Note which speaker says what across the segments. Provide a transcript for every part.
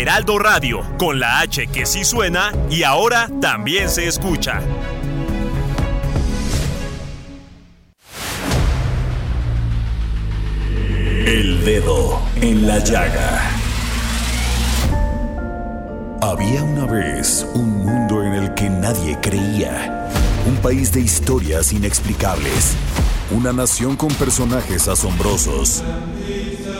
Speaker 1: Heraldo Radio, con la H que sí suena y ahora también se escucha.
Speaker 2: El dedo en la llaga. Había una vez un mundo en el que nadie creía. Un país de historias inexplicables. Una nación con personajes asombrosos.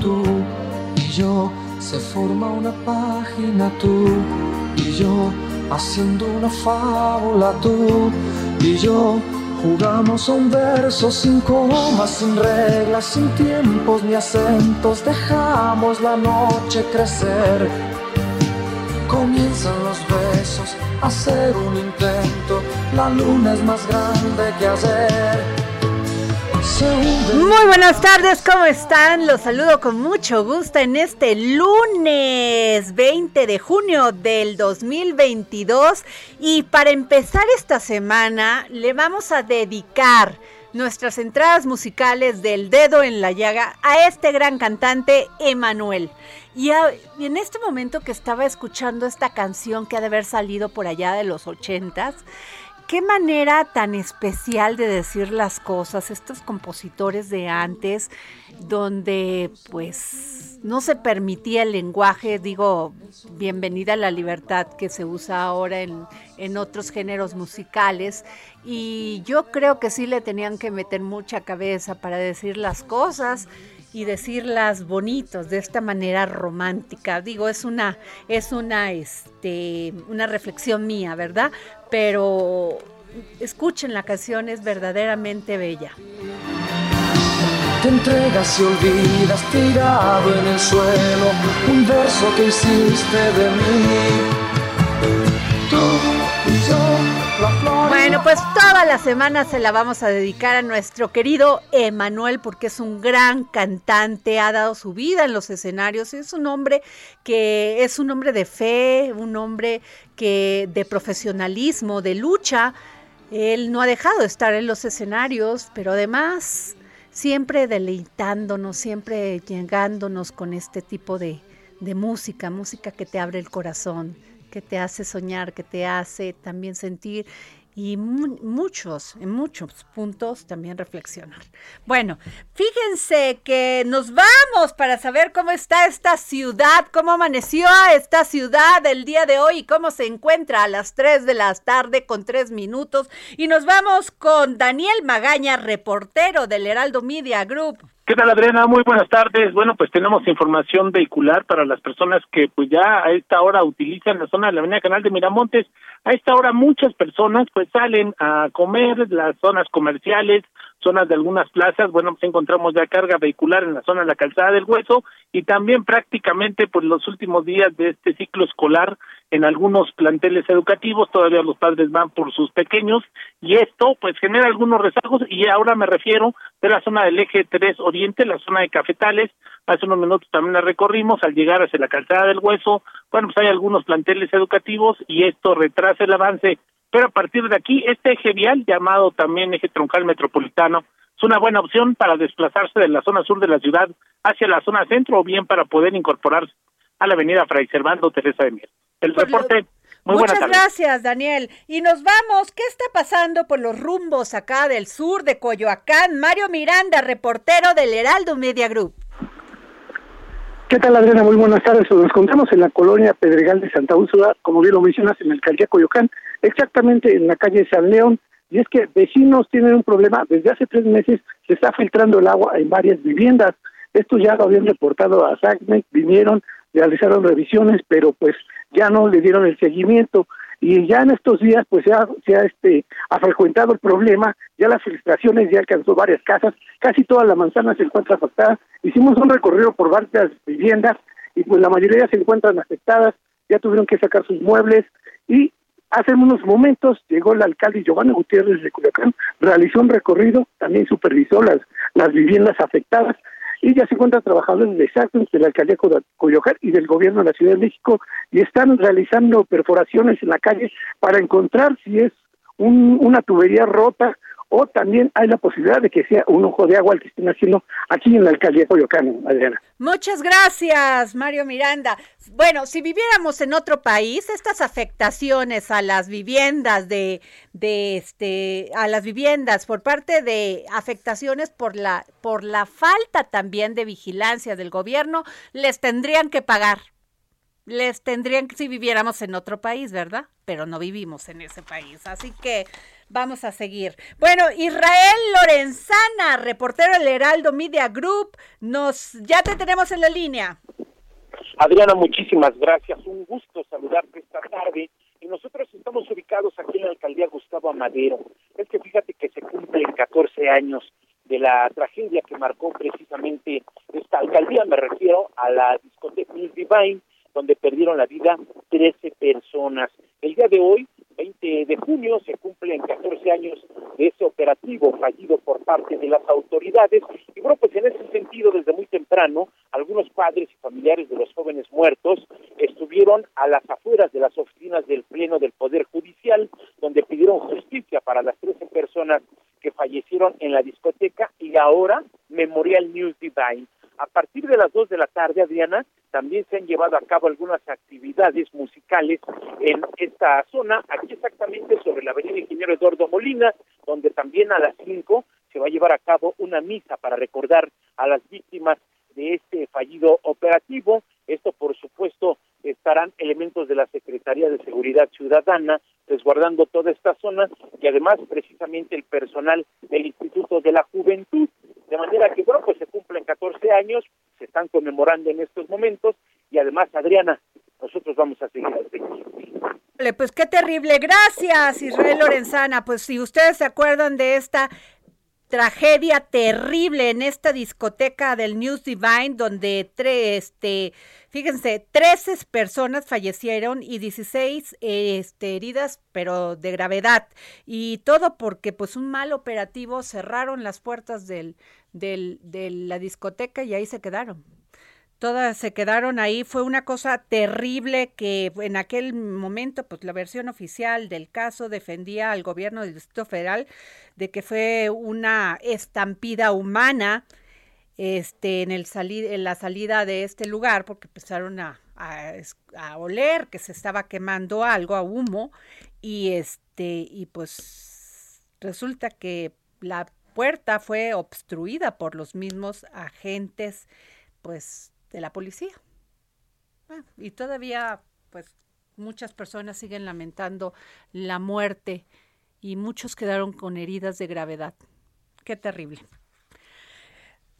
Speaker 3: tú y yo, se forma una página, tú y yo, haciendo una fábula, tú y yo. Jugamos a un verso sin comas, sin reglas, sin tiempos ni acentos. Dejamos la noche crecer. Comienzan los besos, hacer un intento. La luna es más grande que ayer.
Speaker 4: Muy buenas tardes, ¿cómo están? Los saludo con mucho gusto en este lunes 20 de junio del 2022 y para empezar esta semana le vamos a dedicar nuestras entradas musicales del dedo en la llaga a este gran cantante Emanuel. Y, en este momento que estaba escuchando esta canción que ha de haber salido por allá de los ochentas, qué manera tan especial de decir las cosas, estos compositores de antes, donde pues no se permitía el lenguaje, digo, bienvenida a la libertad que se usa ahora en, en otros géneros musicales, y yo creo que sí le tenían que meter mucha cabeza para decir las cosas y decirlas bonitos de esta manera romántica. Digo, es una es una este una reflexión mía, ¿verdad? Pero escuchen la canción es verdaderamente bella.
Speaker 3: Te entregas y olvidas tirado en el suelo un verso que hiciste de mí. Tú y yo
Speaker 4: bueno, pues toda la semana se la vamos a dedicar a nuestro querido Emanuel porque es un gran cantante, ha dado su vida en los escenarios, es un hombre que es un hombre de fe, un hombre que de profesionalismo, de lucha. Él no ha dejado de estar en los escenarios, pero además siempre deleitándonos, siempre llegándonos con este tipo de, de música, música que te abre el corazón, que te hace soñar, que te hace también sentir y muchos, en muchos puntos también reflexionar. Bueno, fíjense que nos vamos para saber cómo está esta ciudad, cómo amaneció esta ciudad el día de hoy y cómo se encuentra a las 3 de la tarde con 3 minutos. Y nos vamos con Daniel Magaña, reportero del Heraldo Media Group.
Speaker 5: ¿Qué tal, Adriana? Muy buenas tardes. Bueno, pues tenemos información vehicular para las personas que pues ya a esta hora utilizan la zona de la Avenida Canal de Miramontes. A esta hora muchas personas pues salen a comer las zonas comerciales, zonas de algunas plazas. Bueno, pues encontramos ya carga vehicular en la zona de la Calzada del Hueso y también prácticamente pues los últimos días de este ciclo escolar en algunos planteles educativos, todavía los padres van por sus pequeños y esto pues genera algunos rezagos y ahora me refiero de la zona del eje 3 Oriente, la zona de Cafetales, hace unos minutos también la recorrimos al llegar hacia la calzada del Hueso, bueno pues hay algunos planteles educativos y esto retrasa el avance, pero a partir de aquí este eje vial llamado también eje troncal metropolitano es una buena opción para desplazarse de la zona sur de la ciudad hacia la zona centro o bien para poder incorporarse a la avenida Fray Servando Teresa de Mier. El reporte. Muy
Speaker 4: Muchas gracias, Daniel. Y nos vamos. ¿Qué está pasando por los rumbos acá del sur de Coyoacán? Mario Miranda, reportero del Heraldo Media Group.
Speaker 6: ¿Qué tal, Adriana? Muy buenas tardes. Nos encontramos en la colonia Pedregal de Santa Úrsula, como bien lo mencionas, en el alcaldía Coyoacán, exactamente en la calle San León. Y es que vecinos tienen un problema. Desde hace tres meses se está filtrando el agua en varias viviendas. Esto ya lo habían reportado a SACMEC, vinieron, realizaron revisiones, pero pues ya no le dieron el seguimiento y ya en estos días pues se ha, se este ha frecuentado el problema, ya las filtraciones ya alcanzó varias casas, casi toda la manzana se encuentra afectada, hicimos un recorrido por varias viviendas y pues la mayoría se encuentran afectadas, ya tuvieron que sacar sus muebles y hace unos momentos llegó el alcalde Giovanni Gutiérrez de Culiacán, realizó un recorrido, también supervisó las, las viviendas afectadas y ya se encuentran trabajadores de exacto de la alcaldía Coyoacán y del gobierno de la Ciudad de México y están realizando perforaciones en la calle para encontrar si es una tubería rota o también hay la posibilidad de que sea un ojo de agua el que estén haciendo aquí en la alcaldía de Coyoacán, Adriana.
Speaker 4: Muchas gracias, Mario Miranda. Bueno, si viviéramos en otro país, estas afectaciones a las viviendas de, de este, a las viviendas por parte de afectaciones por la, por la falta también de vigilancia del gobierno, les tendrían que pagar. Les tendrían que si viviéramos en otro país, ¿verdad? Pero no vivimos en ese país. Así que Vamos a seguir. Bueno, Israel Lorenzana, reportero del Heraldo Media Group, nos ya te tenemos en la línea.
Speaker 7: Adriana, muchísimas gracias. Un gusto saludarte esta tarde. Y nosotros estamos ubicados aquí en la alcaldía Gustavo Amadero. Es que fíjate que se cumplen 14 años de la tragedia que marcó precisamente esta alcaldía. Me refiero a la discoteca Divine, donde perdieron la vida 13 personas. El día de hoy 20 de junio se cumplen 14 años de ese operativo fallido por parte de las autoridades y bueno, pues en ese sentido desde muy temprano algunos padres y familiares de los jóvenes muertos estuvieron a las afueras de las oficinas del Pleno del Poder Judicial donde pidieron justicia para las 13 personas que fallecieron en la discoteca y ahora Memorial News Divine. A partir de las 2 de la tarde, Adriana, también se han llevado a cabo algunas actividades musicales en esta zona, aquí exactamente sobre la avenida Ingeniero Eduardo Molina, donde también a las 5 se va a llevar a cabo una misa para recordar a las víctimas de este fallido operativo. Esto, por supuesto, estarán elementos de la Secretaría de Seguridad Ciudadana resguardando toda esta zona y además precisamente el personal del Instituto de la Juventud. De manera que, bueno, pues se cumplen 14 años, se están conmemorando en estos momentos además, Adriana, nosotros vamos a seguir
Speaker 4: Pues qué terrible. Gracias, Israel Lorenzana. Pues si ustedes se acuerdan de esta tragedia terrible en esta discoteca del News Divine, donde tres, este, fíjense, 13 personas fallecieron y 16 este, heridas, pero de gravedad. Y todo porque, pues, un mal operativo cerraron las puertas del, del, de la discoteca y ahí se quedaron todas se quedaron ahí. Fue una cosa terrible que en aquel momento, pues la versión oficial del caso defendía al gobierno del Distrito Federal de que fue una estampida humana este, en, el en la salida de este lugar, porque empezaron a, a, oler que se estaba quemando algo, a humo, y este, y pues resulta que la puerta fue obstruida por los mismos agentes, pues de la policía. y todavía, pues, muchas personas siguen lamentando la muerte y muchos quedaron con heridas de gravedad. Qué terrible.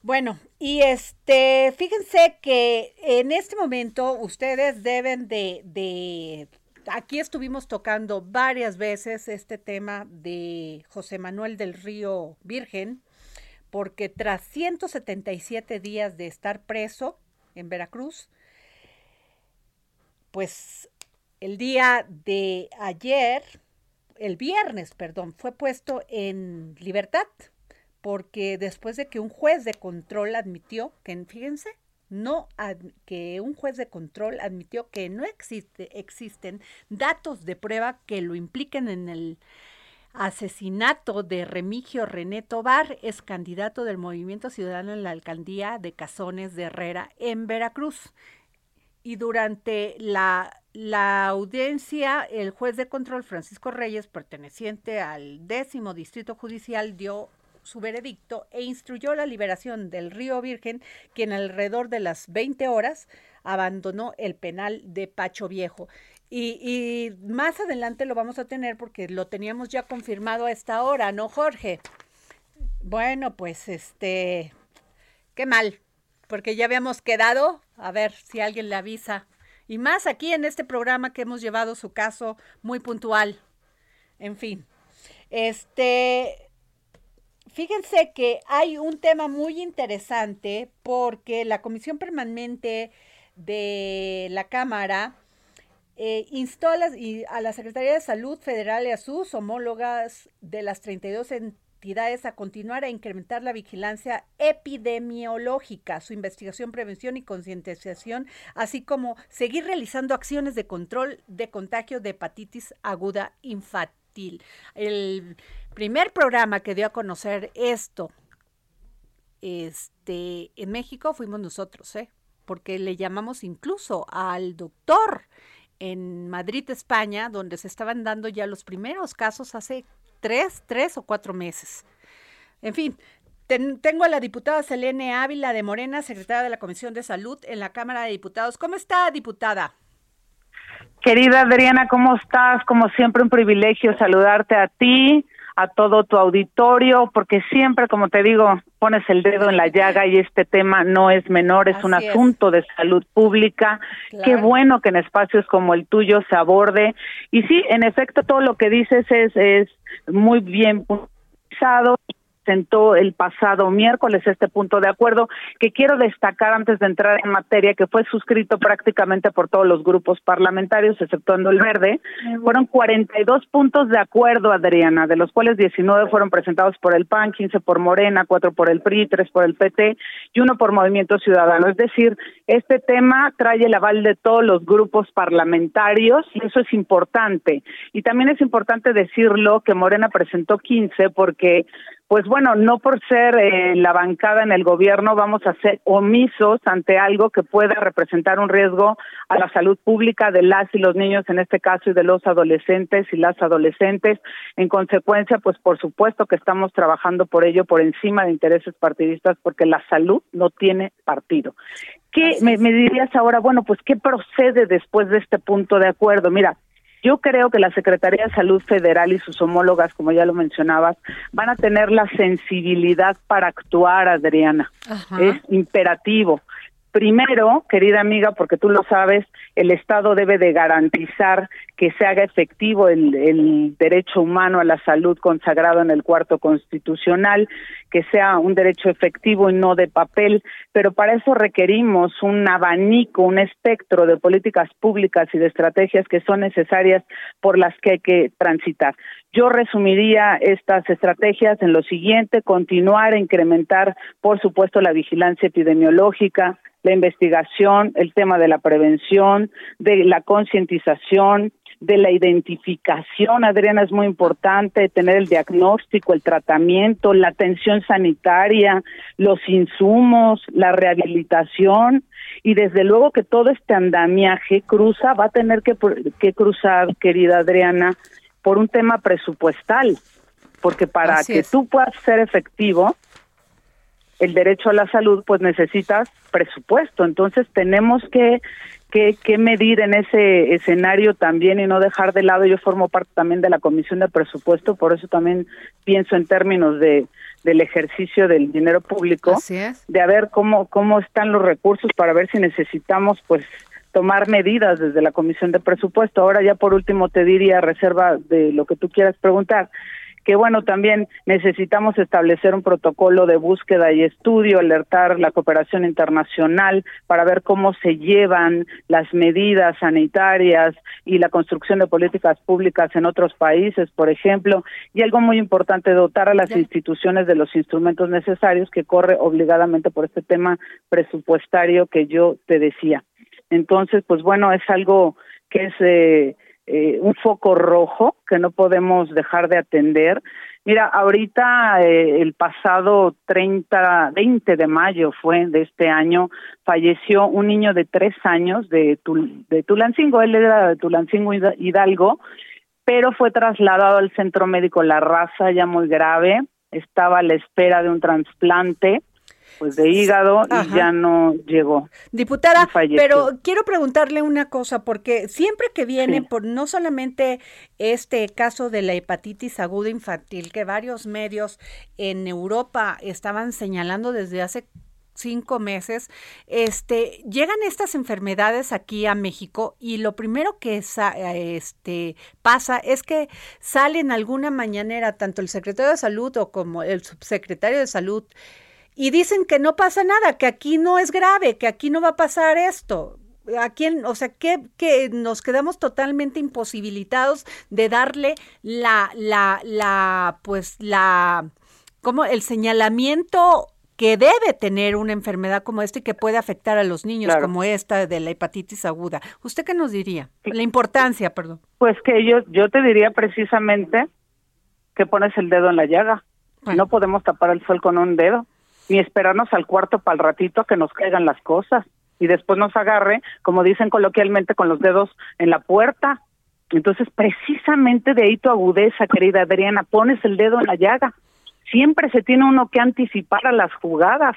Speaker 4: Bueno, y este, fíjense que en este momento ustedes deben de, de, aquí estuvimos tocando varias veces este tema de José Manuel del Río Virgen, porque tras 177 días de estar preso, en Veracruz. Pues el día de ayer, el viernes, perdón, fue puesto en libertad porque después de que un juez de control admitió que, fíjense, no que un juez de control admitió que no existe, existen datos de prueba que lo impliquen en el asesinato de Remigio René Tobar, es candidato del Movimiento Ciudadano en la alcaldía de Cazones de Herrera en Veracruz. Y durante la, la audiencia, el juez de control Francisco Reyes, perteneciente al décimo distrito judicial, dio su veredicto e instruyó la liberación del Río Virgen, quien alrededor de las 20 horas abandonó el penal de Pacho Viejo. Y, y, más adelante lo vamos a tener porque lo teníamos ya confirmado a esta hora, ¿no, Jorge? Bueno, pues este, qué mal, porque ya habíamos quedado, a ver si alguien le avisa. Y más aquí en este programa que hemos llevado su caso muy puntual. En fin, este, fíjense que hay un tema muy interesante porque la Comisión Permanente de la Cámara eh, instó a, a la Secretaría de Salud Federal y a sus homólogas de las 32 entidades a continuar a incrementar la vigilancia epidemiológica, su investigación, prevención y concientización, así como seguir realizando acciones de control de contagio de hepatitis aguda infantil. El primer programa que dio a conocer esto este, en México fuimos nosotros, ¿eh? porque le llamamos incluso al doctor en Madrid, España, donde se estaban dando ya los primeros casos hace tres, tres o cuatro meses. En fin, tengo a la diputada Selene Ávila de Morena, secretaria de la Comisión de Salud en la Cámara de Diputados. ¿Cómo está, diputada?
Speaker 8: Querida Adriana, ¿cómo estás? Como siempre, un privilegio saludarte a ti, a todo tu auditorio, porque siempre, como te digo, pones el dedo en la llaga y este tema no es menor, es un asunto de salud pública. Qué bueno que en espacios como el tuyo se aborde. Y sí, en efecto, todo lo que dices es, es muy bien puntualizado presentó el pasado miércoles este punto de acuerdo que quiero destacar antes de entrar en materia que fue suscrito prácticamente por todos los grupos parlamentarios exceptuando el verde. Fueron 42 puntos de acuerdo Adriana de los cuales 19 fueron presentados por el PAN 15 por Morena 4 por el PRI 3 por el PT y uno por Movimiento Ciudadano. Es decir este tema trae el aval de todos los grupos parlamentarios y eso es importante. Y también es importante decirlo que Morena presentó 15 porque pues bueno, no por ser eh, la bancada en el gobierno vamos a ser omisos ante algo que pueda representar un riesgo a la salud pública de las y los niños en este caso y de los adolescentes y las adolescentes. En consecuencia, pues por supuesto que estamos trabajando por ello por encima de intereses partidistas porque la salud no tiene partido. ¿Qué me, me dirías ahora? Bueno, pues ¿qué procede después de este punto de acuerdo? Mira, yo creo que la Secretaría de Salud Federal y sus homólogas, como ya lo mencionabas, van a tener la sensibilidad para actuar, Adriana. Es imperativo. Primero, querida amiga, porque tú lo sabes, el Estado debe de garantizar que se haga efectivo el, derecho humano a la salud consagrado en el cuarto constitucional, que sea un derecho efectivo y no de papel, pero para eso requerimos un abanico, un espectro de políticas públicas y de estrategias que son necesarias por las que hay que transitar. Yo resumiría estas estrategias en lo siguiente, continuar a incrementar, por supuesto, la vigilancia epidemiológica, la investigación, el tema de la prevención, de la concientización, de la identificación, Adriana, es muy importante tener el diagnóstico, el tratamiento, la atención sanitaria, los insumos, la rehabilitación y desde luego que todo este andamiaje cruza, va a tener que, que cruzar, querida Adriana, por un tema presupuestal, porque para que tú puedas ser efectivo, el derecho a la salud, pues necesitas presupuesto. Entonces tenemos que, que, que, medir en ese escenario también y no dejar de lado. Yo formo parte también de la Comisión de Presupuesto, por eso también pienso en términos de del ejercicio del dinero público, de a ver cómo, cómo están los recursos para ver si necesitamos pues tomar medidas desde la Comisión de Presupuesto. Ahora ya por último te diría, reserva de lo que tú quieras preguntar, que bueno, también necesitamos establecer un protocolo de búsqueda y estudio, alertar la cooperación internacional para ver cómo se llevan las medidas sanitarias y la construcción de políticas públicas en otros países, por ejemplo, y algo muy importante, dotar a las instituciones de los instrumentos necesarios que corre obligadamente por este tema presupuestario que yo te decía. Entonces, pues bueno, es algo que es eh, eh, un foco rojo que no podemos dejar de atender. Mira, ahorita eh, el pasado 30, 20 de mayo fue de este año, falleció un niño de tres años de, de Tulancingo, él era de Tulancingo Hidalgo, pero fue trasladado al centro médico. La Raza ya muy grave, estaba a la espera de un trasplante pues de hígado y ya no llegó.
Speaker 4: Diputada, pero quiero preguntarle una cosa porque siempre que viene por no solamente este caso de la hepatitis aguda infantil que varios medios en Europa estaban señalando desde hace cinco meses, este, llegan estas enfermedades aquí a México y lo primero que este, pasa es que salen alguna mañanera tanto el secretario de salud o como el subsecretario de salud y dicen que no pasa nada, que aquí no es grave, que aquí no va a pasar esto. ¿A quién, o sea, que, que nos quedamos totalmente imposibilitados de darle la, la, la, pues la, como el señalamiento que debe tener una enfermedad como esta y que puede afectar a los niños como esta de la hepatitis aguda. ¿Usted qué nos diría? La importancia, perdón.
Speaker 8: Pues que yo, yo te diría precisamente que pones el dedo en la llaga. No podemos tapar el sol con un dedo ni esperarnos al cuarto para el ratito a que nos caigan las cosas y después nos agarre, como dicen coloquialmente, con los dedos en la puerta. Entonces, precisamente de ahí tu agudeza, querida Adriana, pones el dedo en la llaga. Siempre se tiene uno que anticipar a las jugadas.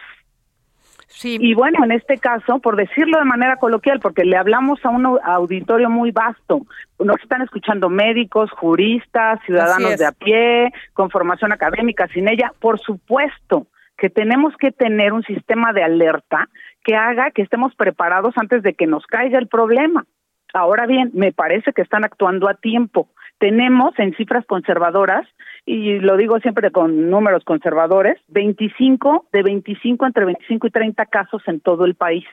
Speaker 8: Sí. Y bueno, en este caso, por decirlo de manera coloquial, porque le hablamos a un auditorio muy vasto, nos están escuchando médicos, juristas, ciudadanos de a pie, con formación académica, sin ella, por supuesto, que tenemos que tener un sistema de alerta que haga que estemos preparados antes de que nos caiga el problema. Ahora bien, me parece que están actuando a tiempo. Tenemos en cifras conservadoras, y lo digo siempre con números conservadores, 25, de 25 entre 25 y 30 casos en todo el país.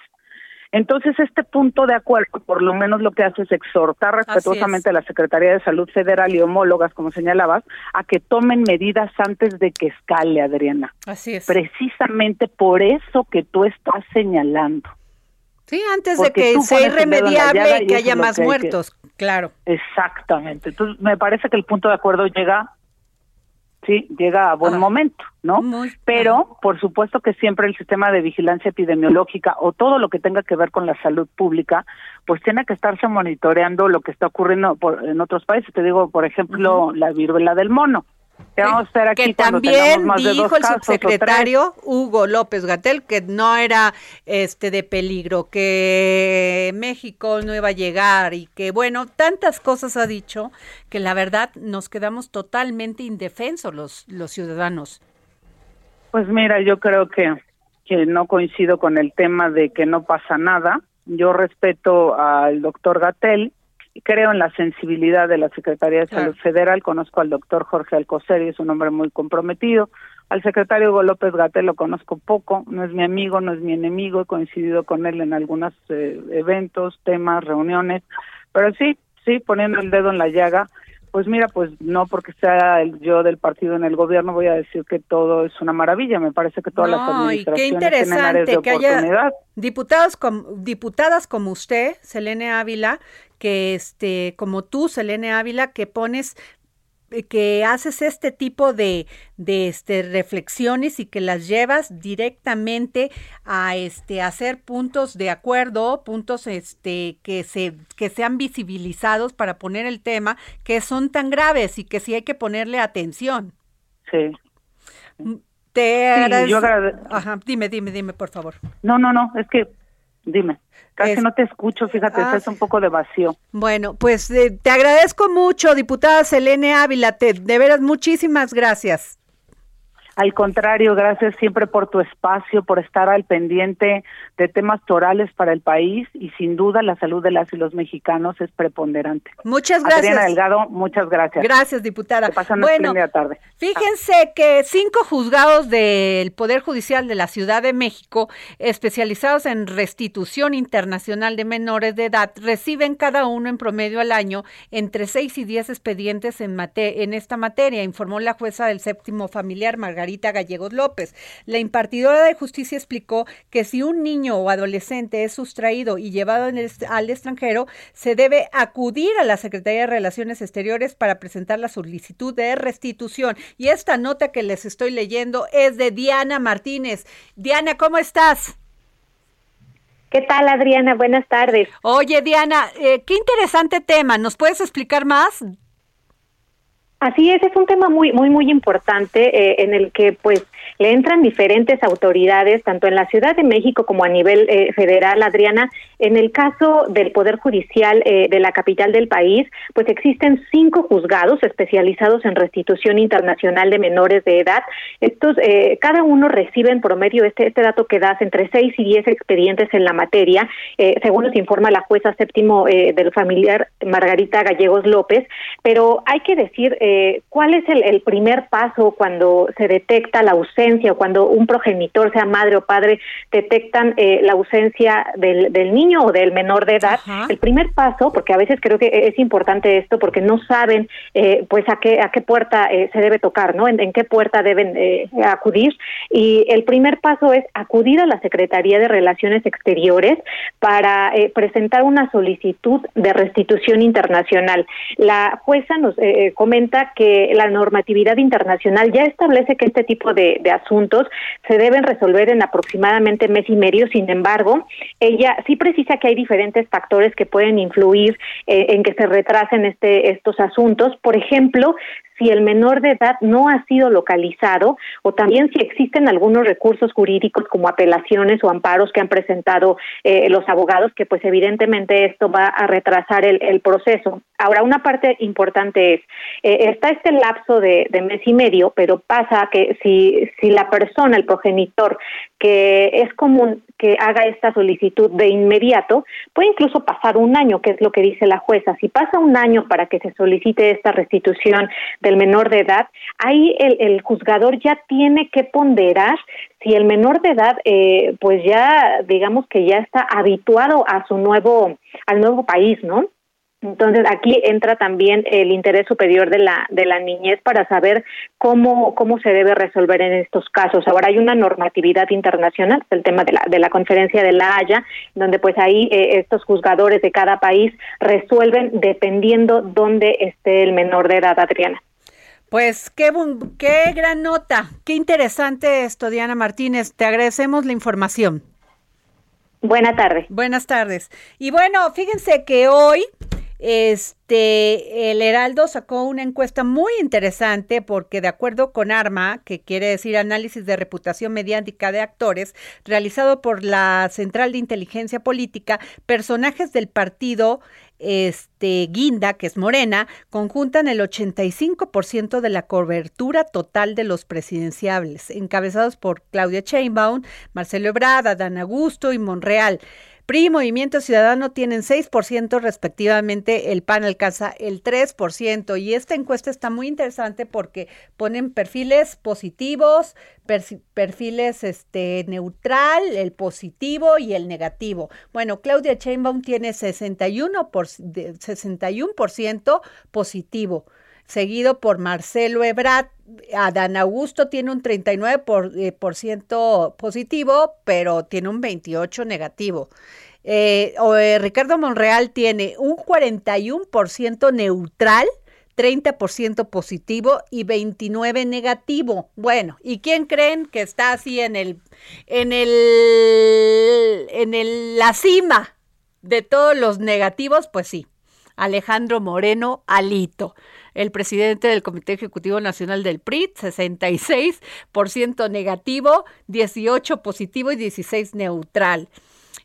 Speaker 8: Entonces, este punto de acuerdo, por lo menos lo que hace es exhortar respetuosamente a la Secretaría de Salud Federal y homólogas, como señalabas, a que tomen medidas antes de que escale, Adriana.
Speaker 4: Así es.
Speaker 8: Precisamente por eso que tú estás señalando.
Speaker 4: Sí, antes de que sea irremediable y que haya más muertos, claro.
Speaker 8: Exactamente. Entonces, me parece que el punto de acuerdo llega sí, llega a buen ah, momento, ¿no? Pero, por supuesto que siempre el sistema de vigilancia epidemiológica o todo lo que tenga que ver con la salud pública, pues tiene que estarse monitoreando lo que está ocurriendo en otros países. Te digo, por ejemplo, la viruela del mono
Speaker 4: que también dijo el subsecretario Hugo López Gatel que no era este de peligro, que México no iba a llegar y que bueno, tantas cosas ha dicho que la verdad nos quedamos totalmente indefensos los, los ciudadanos.
Speaker 8: Pues mira, yo creo que, que no coincido con el tema de que no pasa nada. Yo respeto al doctor Gatel creo en la sensibilidad de la Secretaría de Salud Federal, conozco al doctor Jorge Alcocer y es un hombre muy comprometido, al secretario Hugo López Gatel lo conozco poco, no es mi amigo, no es mi enemigo, he coincidido con él en algunos eh, eventos, temas, reuniones, pero sí, sí, poniendo el dedo en la llaga, pues mira, pues no porque sea el, yo del partido en el gobierno voy a decir que todo es una maravilla. Me parece que todas las administraciones tienen áreas de que haya
Speaker 4: diputados como, diputadas como usted, Selene Ávila, que este como tú, Selene Ávila, que pones que haces este tipo de, de este, reflexiones y que las llevas directamente a este hacer puntos de acuerdo, puntos este que se que sean visibilizados para poner el tema que son tan graves y que sí hay que ponerle atención.
Speaker 8: Sí.
Speaker 4: Mm, te Ajá, dime, dime, dime, por favor.
Speaker 8: No, no, no, es que Dime, casi no te escucho, fíjate, ah, es un poco de vacío.
Speaker 4: Bueno, pues eh, te agradezco mucho, diputada Selene Ávila, te, de veras muchísimas gracias.
Speaker 8: Al contrario, gracias siempre por tu espacio, por estar al pendiente de temas torales para el país y sin duda la salud de las y los mexicanos es preponderante.
Speaker 4: Muchas gracias.
Speaker 8: Adriana Delgado, muchas gracias.
Speaker 4: Gracias, diputada.
Speaker 8: pasan bueno, tarde.
Speaker 4: Fíjense que cinco juzgados del Poder Judicial de la Ciudad de México, especializados en restitución internacional de menores de edad, reciben cada uno en promedio al año entre seis y diez expedientes en, en esta materia, informó la jueza del séptimo familiar, Margarita Gallegos López. La impartidora de justicia explicó que si un niño o adolescente es sustraído y llevado al extranjero, se debe acudir a la Secretaría de Relaciones Exteriores para presentar la solicitud de restitución. Y esta nota que les estoy leyendo es de Diana Martínez. Diana, ¿cómo estás?
Speaker 9: ¿Qué tal, Adriana? Buenas tardes.
Speaker 4: Oye, Diana, eh, qué interesante tema. ¿Nos puedes explicar más?
Speaker 9: Así es, es un tema muy, muy, muy importante eh, en el que, pues, le entran diferentes autoridades, tanto en la Ciudad de México como a nivel eh, federal, Adriana. En el caso del Poder Judicial eh, de la capital del país, pues existen cinco juzgados especializados en restitución internacional de menores de edad. Estos, eh, cada uno recibe en promedio este, este dato que das entre seis y diez expedientes en la materia, según nos informa la jueza séptimo del familiar Margarita Gallegos López. Pero hay que decir cuál es el, el primer paso cuando se detecta la ausencia o cuando un progenitor, sea madre o padre, detectan eh, la ausencia del, del, niño o del menor de edad, el primer paso, porque a veces creo que es importante esto, porque no saben eh, pues a qué, a qué puerta eh, se debe tocar, ¿no? En, qué puerta deben acudir. Y el primer paso es acudir a la Secretaría de Relaciones Exteriores para presentar una solicitud de restitución internacional. La jueza nos comenta que la normatividad internacional ya establece que este tipo de asuntos se deben resolver en aproximadamente mes y medio. Sin embargo, ella sí precisa que hay diferentes factores que pueden influir eh, en que se retrasen este, estos asuntos. Por ejemplo, si el menor de edad no ha sido localizado o también si existen algunos recursos jurídicos como apelaciones o amparos que han presentado eh, los abogados, que pues evidentemente esto va a retrasar el, proceso. Ahora, una parte importante es, eh, está este lapso de, de, mes y medio, pero pasa que si, si la persona, el progenitor, que es común que haga esta solicitud de inmediato, puede incluso pasar un año, que es lo que dice la jueza. Si pasa un año para que se solicite esta restitución del menor de edad, ahí el, el juzgador ya tiene que ponderar si el menor de edad, eh, pues ya digamos que ya está habituado a su nuevo, al nuevo país, ¿no? Entonces aquí entra también el interés superior de la de la niñez para saber cómo cómo se debe resolver en estos casos. Ahora hay una normatividad internacional, el tema de la de la conferencia de la Haya, donde pues ahí eh, estos juzgadores de cada país resuelven dependiendo dónde esté el menor de edad, Adriana.
Speaker 4: Pues qué, qué gran nota, qué interesante esto, Diana Martínez. Te agradecemos la información.
Speaker 9: Buenas tardes.
Speaker 4: Buenas tardes. Y bueno, fíjense que hoy este, el Heraldo sacó una encuesta muy interesante porque de acuerdo con ARMA, que quiere decir análisis de reputación mediática de actores, realizado por la Central de Inteligencia Política, personajes del partido este Guinda, que es Morena, conjuntan el 85% de la cobertura total de los presidenciables, encabezados por Claudia Sheinbaum, Marcelo Ebrard, Dan Augusto y Monreal. PRI y Movimiento Ciudadano tienen 6% respectivamente, el PAN alcanza el 3%. Y esta encuesta está muy interesante porque ponen perfiles positivos, perfiles este, neutral, el positivo y el negativo. Bueno, Claudia Sheinbaum tiene 61%, por, 61 positivo seguido por Marcelo Ebrard. Adán Augusto tiene un 39% por, eh, por ciento positivo, pero tiene un 28% negativo. Eh, eh, Ricardo Monreal tiene un 41% neutral, 30% positivo y 29 negativo. Bueno, ¿y quién creen que está así en el en el en el, la cima de todos los negativos? Pues sí, Alejandro Moreno Alito el presidente del Comité Ejecutivo Nacional del PRI, 66% negativo, 18 positivo y 16 neutral.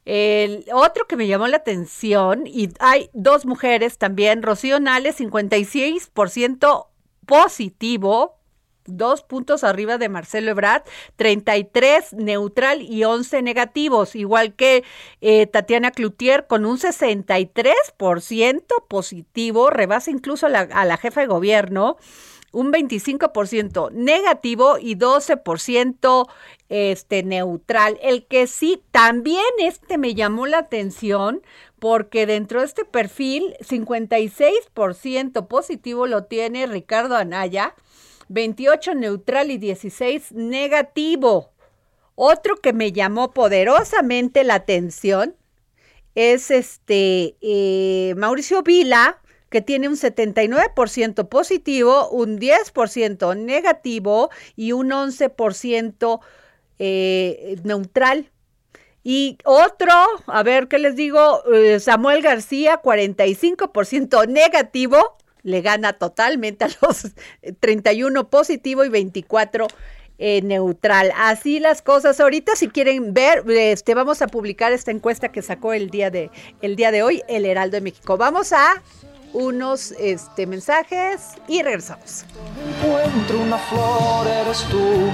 Speaker 4: El otro que me llamó la atención, y hay dos mujeres también, Rocío Nales, 56% positivo, dos puntos arriba de Marcelo Ebrard, 33 neutral y 11 negativos, igual que eh, Tatiana Cloutier con un 63% positivo, rebasa incluso a la jefa de gobierno un 25% negativo y 12% este neutral. El que sí también este me llamó la atención porque dentro de este perfil 56% positivo lo tiene Ricardo Anaya 28 neutral y 16 negativo. Otro que me llamó poderosamente la atención es este eh, Mauricio Vila, que tiene un 79% positivo, un 10% negativo y un 11% eh, neutral. Y otro, a ver qué les digo, eh, Samuel García, 45% negativo le gana totalmente a los 31 positivo y 24 eh, neutral. Así las cosas. Ahorita, si quieren ver, este, vamos a publicar esta encuesta que sacó el día de, el día de hoy el Heraldo de México. Vamos a unos este, mensajes y regresamos.
Speaker 3: Encuentro una flor, eres tú.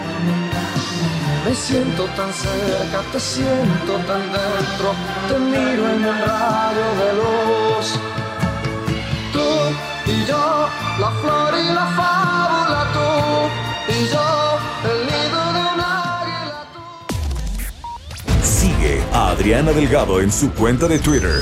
Speaker 3: Me siento tan cerca, te siento tan dentro. Te miro en el rayo de luz. Tú y yo, la flor y la fábula, tú y yo, el nido de un águila.
Speaker 2: Sigue a Adriana Delgado en su cuenta de Twitter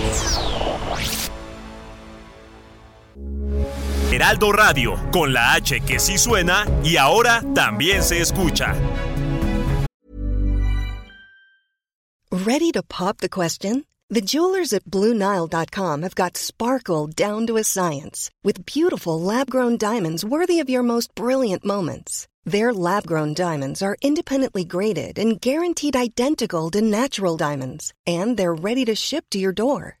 Speaker 1: Heraldo Radio, con la H que sí suena y ahora también se escucha.
Speaker 10: Ready to pop the question? The jewelers at BlueNile.com have got sparkle down to a science with beautiful lab-grown diamonds worthy of your most brilliant moments. Their lab-grown diamonds are independently graded and guaranteed identical to natural diamonds, and they're ready to ship to your door.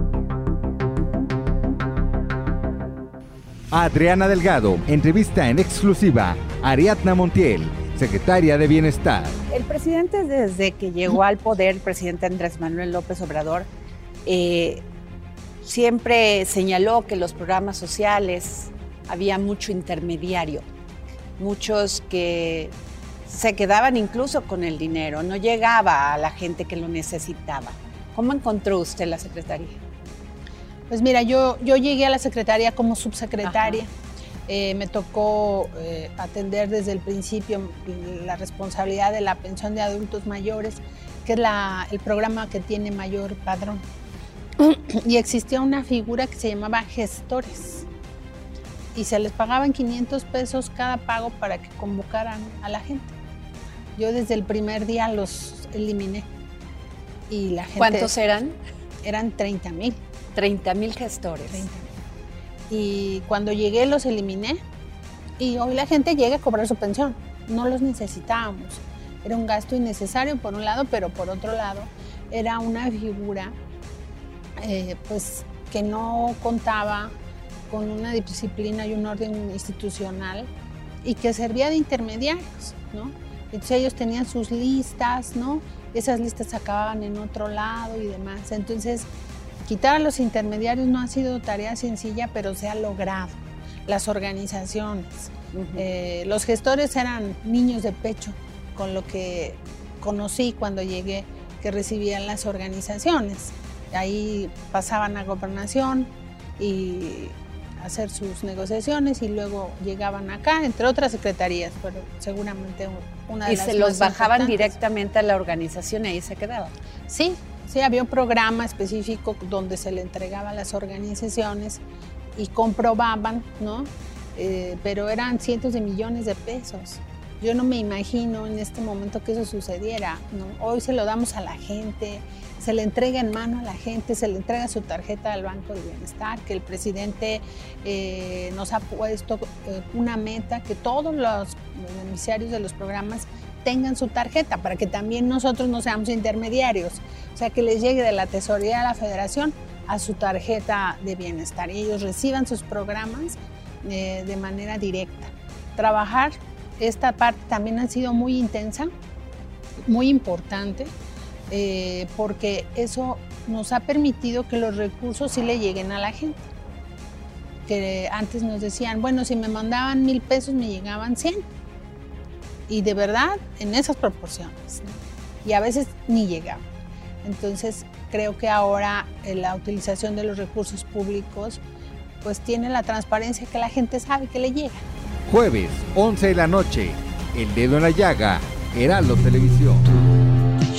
Speaker 11: Adriana Delgado, entrevista en exclusiva Ariadna Montiel, secretaria de Bienestar.
Speaker 4: El presidente desde que llegó al poder, el presidente Andrés Manuel López Obrador, eh, siempre señaló que los programas sociales había mucho intermediario, muchos que se quedaban incluso con el dinero, no llegaba a la gente que lo necesitaba. ¿Cómo encontró usted la secretaría?
Speaker 12: Pues mira, yo, yo llegué a la secretaría como subsecretaria. Eh, me tocó eh, atender desde el principio la responsabilidad de la pensión de adultos mayores, que es la, el programa que tiene mayor padrón. Y existía una figura que se llamaba gestores. Y se les pagaban 500 pesos cada pago para que convocaran a la gente. Yo desde el primer día los eliminé. Y la gente,
Speaker 4: ¿Cuántos eran?
Speaker 12: Eran 30 mil.
Speaker 4: 30 mil gestores.
Speaker 12: 30 Y cuando llegué los eliminé y hoy la gente llega a cobrar su pensión. No los necesitábamos. Era un gasto innecesario por un lado, pero por otro lado era una figura eh, pues que no contaba con una disciplina y un orden institucional y que servía de intermediarios, ¿no? Entonces ellos tenían sus listas, ¿no? Esas listas acababan en otro lado y demás. Entonces Quitar a los intermediarios no ha sido tarea sencilla, pero se ha logrado. Las organizaciones, eh, los gestores eran niños de pecho, con lo que conocí cuando llegué, que recibían las organizaciones. Ahí pasaban a gobernación y hacer sus negociaciones y luego llegaban acá, entre otras secretarías, pero seguramente una de
Speaker 4: y
Speaker 12: las
Speaker 4: se los
Speaker 12: más
Speaker 4: bajaban directamente a la organización y ahí se quedaban.
Speaker 12: Sí, sí, había un programa específico donde se le entregaba a las organizaciones y comprobaban, ¿no? Eh, pero eran cientos de millones de pesos. Yo no me imagino en este momento que eso sucediera. Hoy se lo damos a la gente, se le entrega en mano a la gente, se le entrega su tarjeta al Banco de Bienestar, que el presidente eh, nos ha puesto eh, una meta que todos los beneficiarios de los programas tengan su tarjeta para que también nosotros no seamos intermediarios. O sea, que les llegue de la tesorería de la federación a su tarjeta de bienestar y ellos reciban sus programas eh, de manera directa. Trabajar esta parte también ha sido muy intensa, muy importante, eh, porque eso nos ha permitido que los recursos sí le lleguen a la gente. Que antes nos decían, bueno, si me mandaban mil pesos me llegaban 100. Y de verdad, en esas proporciones. Y a veces ni llegaban. Entonces, creo que ahora eh, la utilización de los recursos públicos pues tiene la transparencia que la gente sabe que le llega.
Speaker 11: Jueves, 11 de la noche, El Dedo en la Llaga, Heraldo Televisión.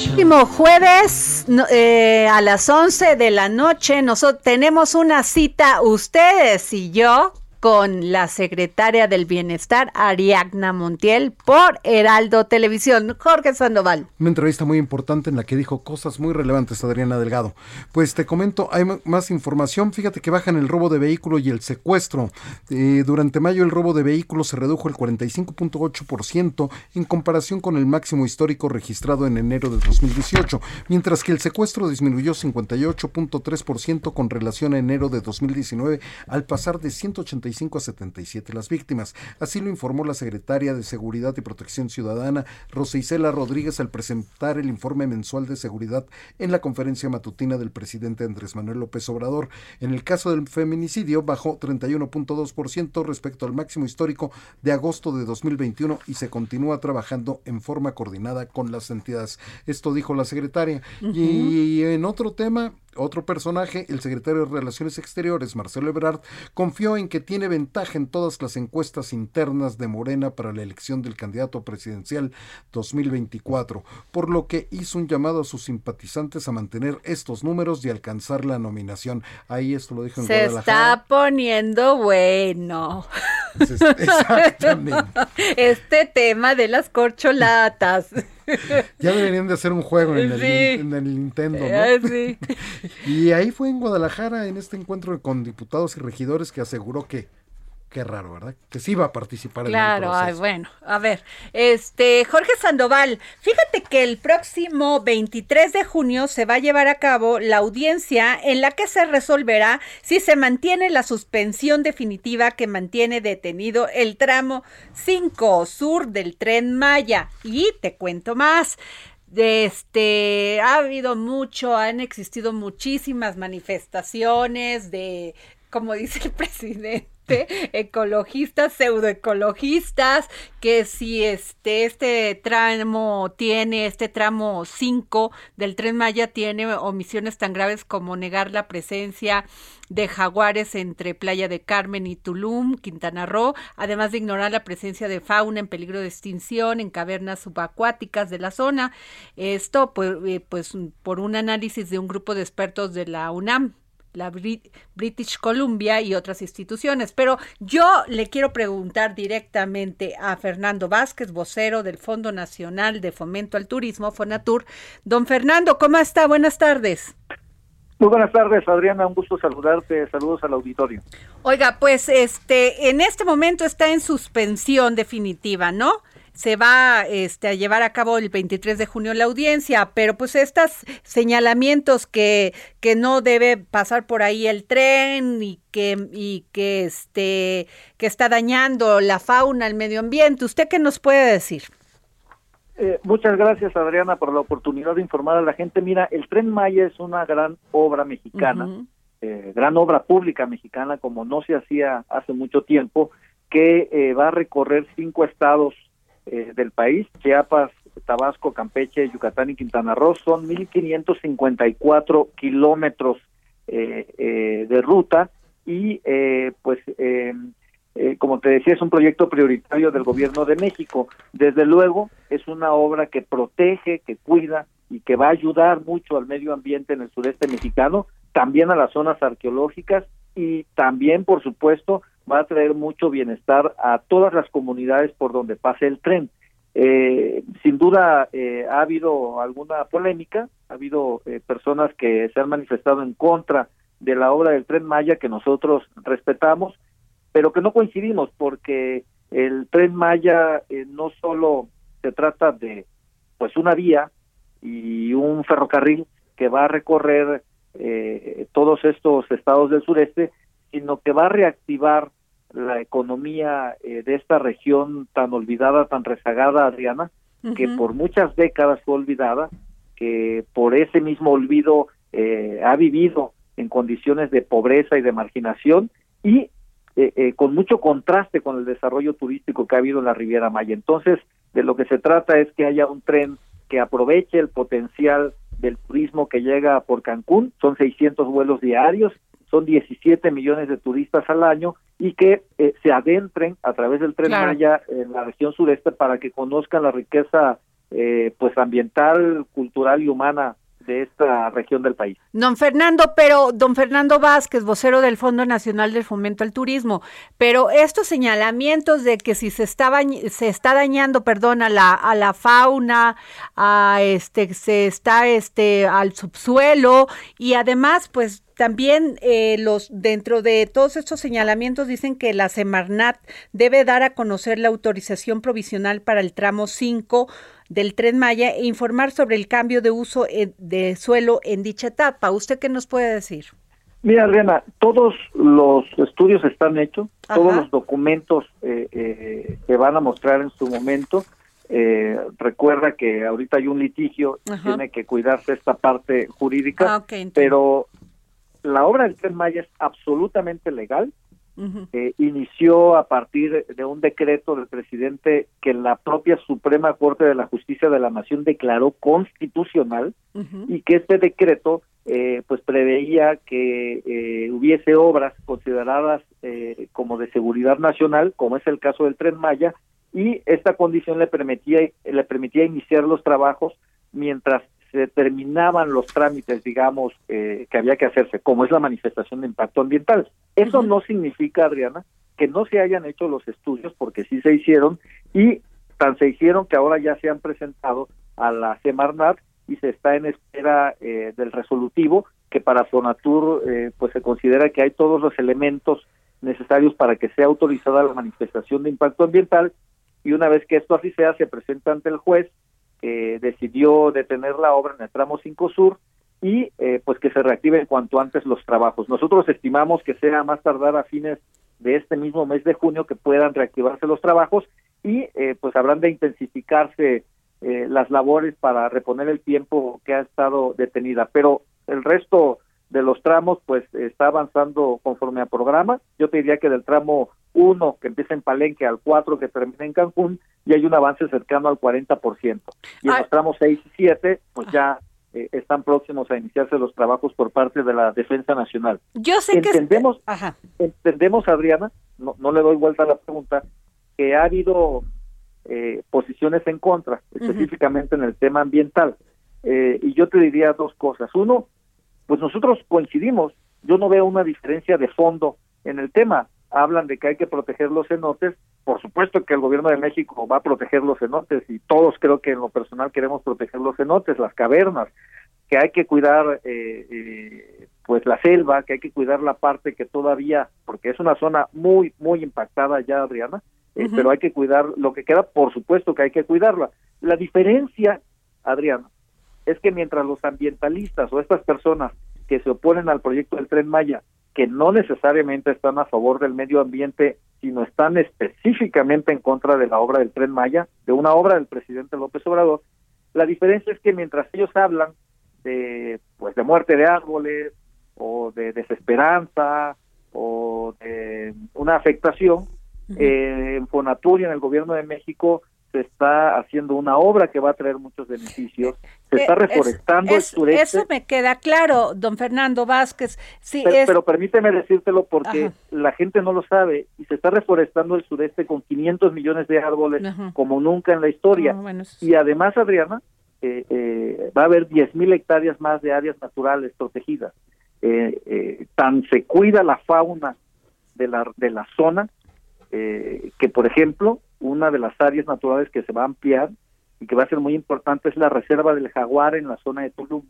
Speaker 4: Último jueves eh, a las 11 de la noche, nosotros tenemos una cita, ustedes y yo, con la secretaria del Bienestar, Ariadna Montiel, por Heraldo Televisión. Jorge Sandoval.
Speaker 13: Una entrevista muy importante en la que dijo cosas muy relevantes Adriana Delgado. Pues te comento, hay más información. Fíjate que bajan el robo de vehículo y el secuestro. Eh, durante mayo el robo de vehículos se redujo el 45.8% en comparación con el máximo histórico registrado en enero de 2018, mientras que el secuestro disminuyó 58.3% con relación a enero de 2019 al pasar de 185 a 77 las víctimas. Así lo informó la secretaria de Seguridad y Protección Ciudadana, Rosa Isela Rodríguez, al presentar el informe mensual de seguridad en la conferencia matutina del presidente Andrés Manuel López Obrador. En el caso del feminicidio, bajó 31.2% respecto al máximo histórico de agosto de 2021 y se continúa trabajando en forma coordinada con las entidades. Esto dijo la secretaria. Y en otro tema, otro personaje, el secretario de Relaciones Exteriores, Marcelo Ebrard, confió en que tiene ventaja en todas las encuestas internas de Morena para la elección del candidato presidencial 2024, por lo que hizo un llamado a sus simpatizantes a mantener estos números y alcanzar la nominación. Ahí esto lo dijo en
Speaker 4: Se está poniendo bueno. Exactamente. Este tema de las corcholatas.
Speaker 13: Ya deberían de hacer un juego en, el, Nintendo, ¿no? Y ahí fue en Guadalajara, en este encuentro con diputados y regidores, que aseguró que Qué raro, ¿verdad? Que sí va a participar
Speaker 4: claro, en el Claro, bueno, a ver, este Jorge Sandoval, fíjate que el próximo 23 de junio se va a llevar a cabo la audiencia en la que se resolverá si se mantiene la suspensión definitiva que mantiene detenido el tramo 5 sur del tren Maya. Y te cuento más. Este, ha habido mucho, han existido muchísimas manifestaciones de, como dice el presidente, ecologistas, pseudoecologistas, que si este, este tramo tiene, este tramo 5 del tren Maya tiene omisiones tan graves como negar la presencia de jaguares entre Playa de Carmen y Tulum, Quintana Roo, además de ignorar la presencia de fauna en peligro de extinción en cavernas subacuáticas de la zona. Esto pues, eh, pues por un análisis de un grupo de expertos de la UNAM la British Columbia y otras instituciones. Pero yo le quiero preguntar directamente a Fernando Vázquez, vocero del Fondo Nacional de Fomento al Turismo, Fonatur. Don Fernando, ¿cómo está? Buenas tardes.
Speaker 14: Muy buenas tardes, Adriana, un gusto saludarte, saludos al auditorio.
Speaker 4: Oiga, pues este en este momento está en suspensión definitiva, ¿no? Se va este, a llevar a cabo el 23 de junio la audiencia, pero pues estos señalamientos que, que no debe pasar por ahí el tren y que, y que, este, que está dañando la fauna, el medio ambiente, ¿usted qué nos puede decir?
Speaker 14: Eh, muchas gracias Adriana por la oportunidad de informar a la gente. Mira, el tren Maya es una gran obra mexicana, eh, gran obra pública mexicana como no se hacía hace mucho tiempo, que eh, va a recorrer cinco estados eh, del país, Chiapas, Tabasco, Campeche, Yucatán y Quintana Roo, son 1.554 kilómetros eh, eh, de ruta y pues como te decía es un proyecto prioritario del gobierno de México. Desde luego es una obra que protege, que cuida y que va a ayudar mucho al medio ambiente en el sureste mexicano, también a las zonas arqueológicas y también, por supuesto, va a traer mucho bienestar a todas las comunidades por donde pase el tren. Eh, sin duda eh, ha habido alguna polémica, ha habido eh, personas que se han manifestado en contra de la obra del tren Maya que nosotros respetamos, pero que no coincidimos porque el tren Maya no solo se trata de pues una vía y un ferrocarril que va a recorrer eh, todos estos estados del sureste, sino que va a reactivar la economía eh, de esta región tan olvidada, tan rezagada, Adriana, que por muchas décadas fue olvidada, que por ese mismo olvido eh, ha vivido en condiciones de pobreza y de marginación y eh, con mucho contraste con el desarrollo turístico que ha habido en la Riviera Maya. Entonces, de lo que se trata es que haya un tren que aproveche el potencial del turismo que llega por Cancún, son 600 vuelos diarios, son 17 millones de turistas al año y que eh, se adentren a través del tren Maya en la región sureste para que conozcan la riqueza eh, pues ambiental, cultural y humana de esta región del país.
Speaker 4: Don Fernando, pero don Fernando Vázquez, vocero del Fondo Nacional del Fomento al Turismo, pero estos señalamientos de que si se está se está dañando, perdón, a la a la fauna, a este se está este al subsuelo y además pues también eh, los dentro de todos estos señalamientos dicen que la Semarnat debe dar a conocer la autorización provisional para el tramo 5 del Tren Maya e informar sobre el cambio de uso de suelo en dicha etapa. ¿Usted qué nos puede decir?
Speaker 14: Mira, Adriana, todos los estudios están hechos, todos los documentos eh, eh, que van a mostrar en su momento. Eh, recuerda que ahorita hay un litigio, tiene que cuidarse esta parte jurídica,
Speaker 4: ah,
Speaker 14: pero la obra del Tren Maya es absolutamente legal, eh, inició a partir de un decreto del presidente que la propia Suprema Corte de la Justicia de la Nación declaró constitucional y que este decreto eh, pues preveía que eh, hubiese obras consideradas como de seguridad nacional, como es el caso del Tren Maya, y esta condición le permitía le permitía iniciar los trabajos mientras se terminaban los trámites, digamos, eh, que había que hacerse, como es la manifestación de impacto ambiental. Eso no significa, Adriana, que no se hayan hecho los estudios, porque sí se hicieron, y tan se hicieron que ahora ya se han presentado a la Semarnat y se está en espera eh, del resolutivo, que para Fonatur eh, pues se considera que hay todos los elementos necesarios para que sea autorizada la manifestación de impacto ambiental, y una vez que esto así sea, se presenta ante el juez, eh, decidió detener la obra en el tramo 5 Sur y eh, pues que se reactiven cuanto antes los trabajos. Nosotros estimamos que sea más tardar a fines de este mismo mes de junio que puedan reactivarse los trabajos y eh, pues habrán de intensificarse las labores para reponer el tiempo que ha estado detenida. Pero el resto de los tramos pues está avanzando conforme a programa. Yo te diría que del tramo 1 que empieza en Palenque al 4 que termina en Cancún y hay un avance cercano al 40%. Y en los tramos 6 y 7 pues ya eh, están próximos a iniciarse los trabajos por parte de la Defensa Nacional.
Speaker 4: Yo sé
Speaker 14: entendemos,
Speaker 4: que... Ajá.
Speaker 14: Entendemos, Adriana, no, no le doy vuelta a la pregunta, que ha habido eh, posiciones en contra, específicamente en el tema ambiental. Eh, y yo te diría dos cosas. Uno, pues nosotros coincidimos. Yo no veo una diferencia de fondo en el tema. Hablan de que hay que proteger los cenotes. Por supuesto que el gobierno de México va a proteger los cenotes y todos creo que en lo personal queremos proteger los cenotes, las cavernas, que hay que cuidar eh, eh, pues la selva, que hay que cuidar la parte que todavía, porque es una zona muy, muy impactada ya, Adriana, eh, pero hay que cuidar lo que queda, por supuesto que hay que cuidarla. La diferencia, Adriana, es que mientras los ambientalistas o estas personas que se oponen al proyecto del tren Maya, que no necesariamente están a favor del medio ambiente, sino están específicamente en contra de la obra del tren Maya, de una obra del presidente López Obrador, la diferencia es que mientras ellos hablan de pues de muerte de árboles o de desesperanza o de una afectación, eh, en Fonatur y en el gobierno de México se está haciendo una obra que va a traer muchos beneficios, se está reforestando el sureste.
Speaker 4: Eso me queda claro, don Fernando Vázquez. Sí,
Speaker 14: pero, permíteme decírtelo porque la gente no lo sabe y se está reforestando el sureste con 500 millones de árboles como nunca en la historia. Ah, y además, Adriana, eh, eh, va a haber 10 mil hectáreas más de áreas naturales protegidas. Eh, tan se cuida la fauna de la, de la zona que, por ejemplo, una de las áreas naturales que se va a ampliar y que va a ser muy importante es la reserva del jaguar en la zona de Tulum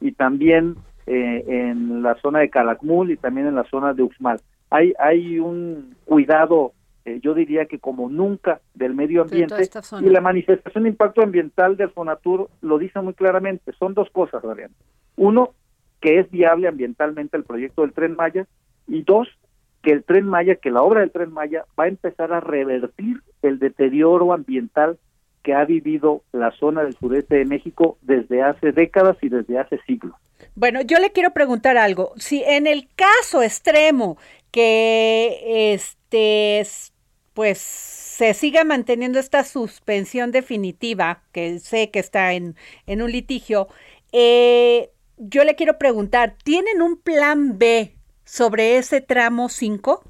Speaker 14: y también eh, en la zona de Calakmul y también en la zona de Uxmal. Hay, hay un cuidado eh, yo diría que como nunca del medio ambiente y la manifestación de impacto ambiental del Fonatur lo dice muy claramente, son dos cosas, Adrián. Uno, que es viable ambientalmente el proyecto del Tren Maya y dos, que el Tren Maya, que la obra del Tren Maya va a empezar a revertir el deterioro ambiental que ha vivido la zona del sureste de México desde hace décadas y desde hace siglos.
Speaker 4: Bueno, yo le quiero preguntar algo. Si en el caso extremo que este pues se siga manteniendo esta suspensión definitiva, que sé que está en, en un litigio, eh, yo le quiero preguntar, ¿tienen un plan B sobre ese tramo 5?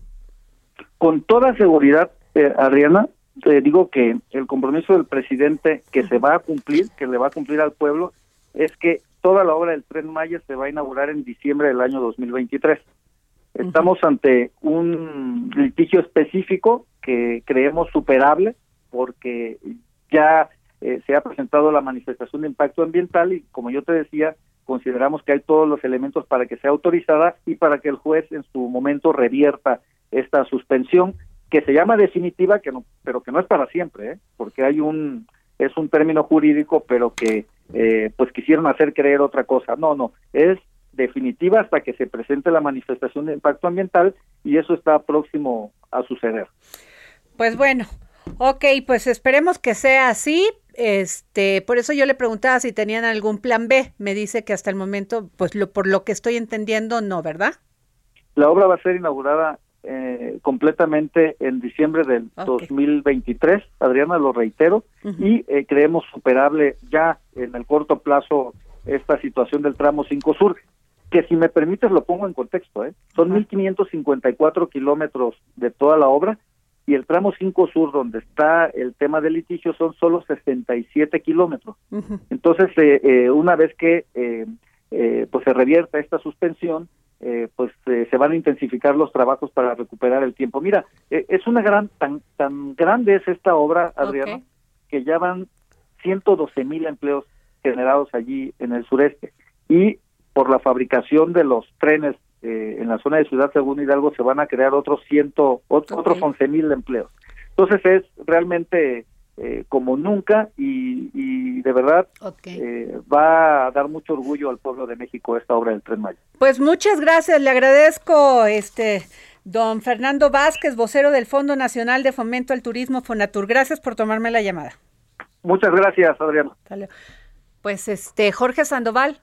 Speaker 14: Con toda seguridad, eh, Adriana, te digo que el compromiso del presidente que se va a cumplir, que le va a cumplir al pueblo, es que toda la obra del Tren Maya se va a inaugurar en diciembre del año 2023. Estamos ante un litigio específico que creemos superable porque ya eh, se ha presentado la manifestación de impacto ambiental y como yo te decía, consideramos que hay todos los elementos para que sea autorizada y para que el juez en su momento revierta esta suspensión que se llama definitiva, que no, pero que no es para siempre, ¿eh? porque hay un es un término jurídico, pero que eh, pues quisieron hacer creer otra cosa. No, no, es definitiva hasta que se presente la manifestación de impacto ambiental y eso está próximo a suceder.
Speaker 4: Pues bueno, ok, pues esperemos que sea así. Este, por eso yo le preguntaba si tenían algún plan B. Me dice que hasta el momento, pues lo, por lo que estoy entendiendo, no, ¿verdad?
Speaker 14: La obra va a ser inaugurada eh, completamente en diciembre del 2023, Adriana, lo reitero, y eh, creemos superable ya en el corto plazo esta situación del tramo 5 Sur que si me permites lo pongo en contexto, ¿eh? son 1.554 kilómetros de toda la obra y el tramo 5 Sur, donde está el tema del litigio, son solo 67 kilómetros. Entonces, eh, eh, una vez que eh, eh, pues se revierta esta suspensión, eh, pues se van a intensificar los trabajos para recuperar el tiempo. Mira, es una gran, tan, tan grande es esta obra, Adriano, que ya van 112 mil empleos generados allí en el sureste. Y por la fabricación de los trenes eh, en la zona de Ciudad Según Hidalgo se van a crear otros ciento otros once mil empleos. Entonces es realmente eh, como nunca y, de verdad eh, va a dar mucho orgullo al pueblo de México esta obra del Tren Maya.
Speaker 4: Pues muchas gracias, le agradezco este don Fernando Vázquez, vocero del Fondo Nacional de Fomento al Turismo Fonatur. Gracias por tomarme la llamada.
Speaker 14: Muchas gracias, Adriano.
Speaker 4: Pues este Jorge Sandoval,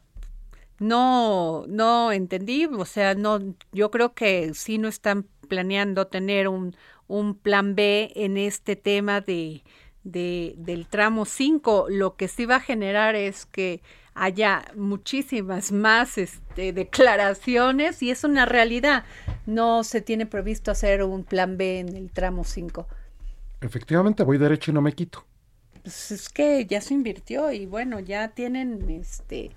Speaker 4: no, no entendí, o sea, no, yo creo que sí no están planeando tener un, un plan B en este tema de, de del tramo 5. Lo que sí va a generar es que haya muchísimas más este, declaraciones y es una realidad. No se tiene previsto hacer un plan B en el tramo 5.
Speaker 13: Efectivamente, voy derecho y no me quito.
Speaker 4: Pues es que ya se invirtió y bueno, ya tienen este